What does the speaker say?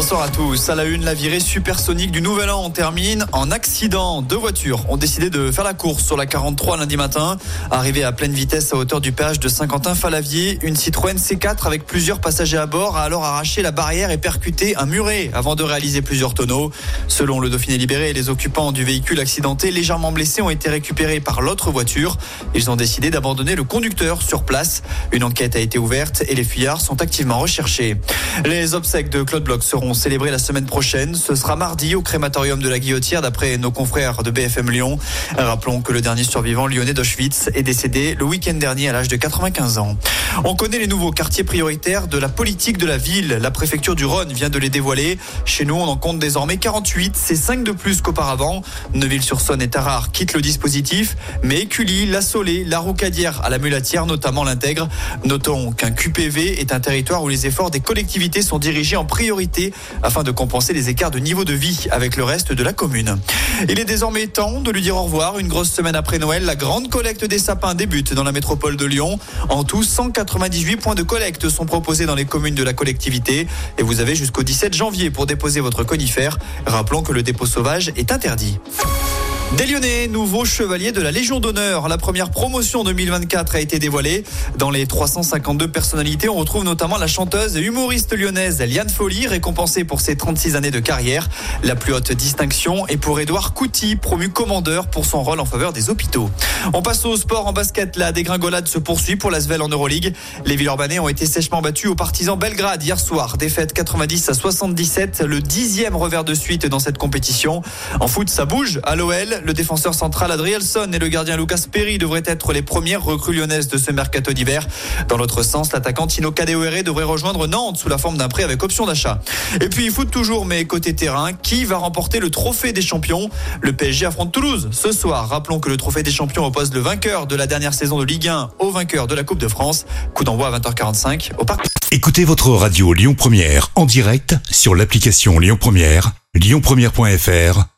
Bonsoir à tous. À la une, la virée supersonique du Nouvel An termine en accident. Deux voitures ont décidé de faire la course sur la 43 lundi matin. Arrivée à pleine vitesse à hauteur du péage de Saint-Quentin-Falavier, une Citroën C4 avec plusieurs passagers à bord a alors arraché la barrière et percuté un muret avant de réaliser plusieurs tonneaux. Selon le Dauphiné libéré, les occupants du véhicule accidenté légèrement blessés ont été récupérés par l'autre voiture. Ils ont décidé d'abandonner le conducteur sur place. Une enquête a été ouverte et les fuyards sont activement recherchés. Les obsèques de Claude Bloch seront célébrées la semaine prochaine. Ce sera mardi au crématorium de la Guillotière d'après nos confrères de BFM Lyon. Rappelons que le dernier survivant lyonnais d'Auschwitz est décédé le week-end dernier à l'âge de 95 ans. On connaît les nouveaux quartiers prioritaires de la politique de la ville. La préfecture du Rhône vient de les dévoiler. Chez nous, on en compte désormais 48. C'est 5 de plus qu'auparavant. Neuville-sur-Saône et Tarare quittent le dispositif, mais Écully, La Solée, La Roucadière à la Mulatière notamment l'intègre. Notons qu'un QPV est un territoire où les efforts des collectivités sont dirigés en priorité afin de compenser les écarts de niveau de vie avec le reste de la commune. Il est désormais temps de lui dire au revoir. Une grosse semaine après Noël, la grande collecte des sapins débute dans la métropole de Lyon. En tout, 198 points de collecte sont proposés dans les communes de la collectivité et vous avez jusqu'au 17 janvier pour déposer votre conifère. Rappelons que le dépôt sauvage est interdit. Des Lyonnais, nouveau chevalier de la Légion d'honneur. La première promotion 2024 a été dévoilée. Dans les 352 personnalités, on retrouve notamment la chanteuse et humoriste lyonnaise Liane Folly, récompensée pour ses 36 années de carrière. La plus haute distinction est pour Édouard Couty, promu commandeur pour son rôle en faveur des hôpitaux. On passe au sport en basket. La dégringolade se poursuit pour la Svel en Euroleague. Les Villeurbanais ont été sèchement battus aux partisans Belgrade hier soir. Défaite 90 à 77, le dixième revers de suite dans cette compétition. En foot, ça bouge à l'OL. Le défenseur central Adrielson et le gardien Lucas Perry devraient être les premières recrues lyonnaises de ce mercato d'hiver. Dans l'autre sens, l'attaquant Tino Kadewere devrait rejoindre Nantes sous la forme d'un prêt avec option d'achat. Et puis foot toujours, mais côté terrain, qui va remporter le trophée des champions? Le PSG affronte Toulouse ce soir. Rappelons que le trophée des champions oppose le vainqueur de la dernière saison de Ligue 1 au vainqueur de la Coupe de France. Coup d'envoi à 20h45 au parc. Écoutez votre radio Lyon Première en direct sur l'application Lyon Première, lyonpremière.fr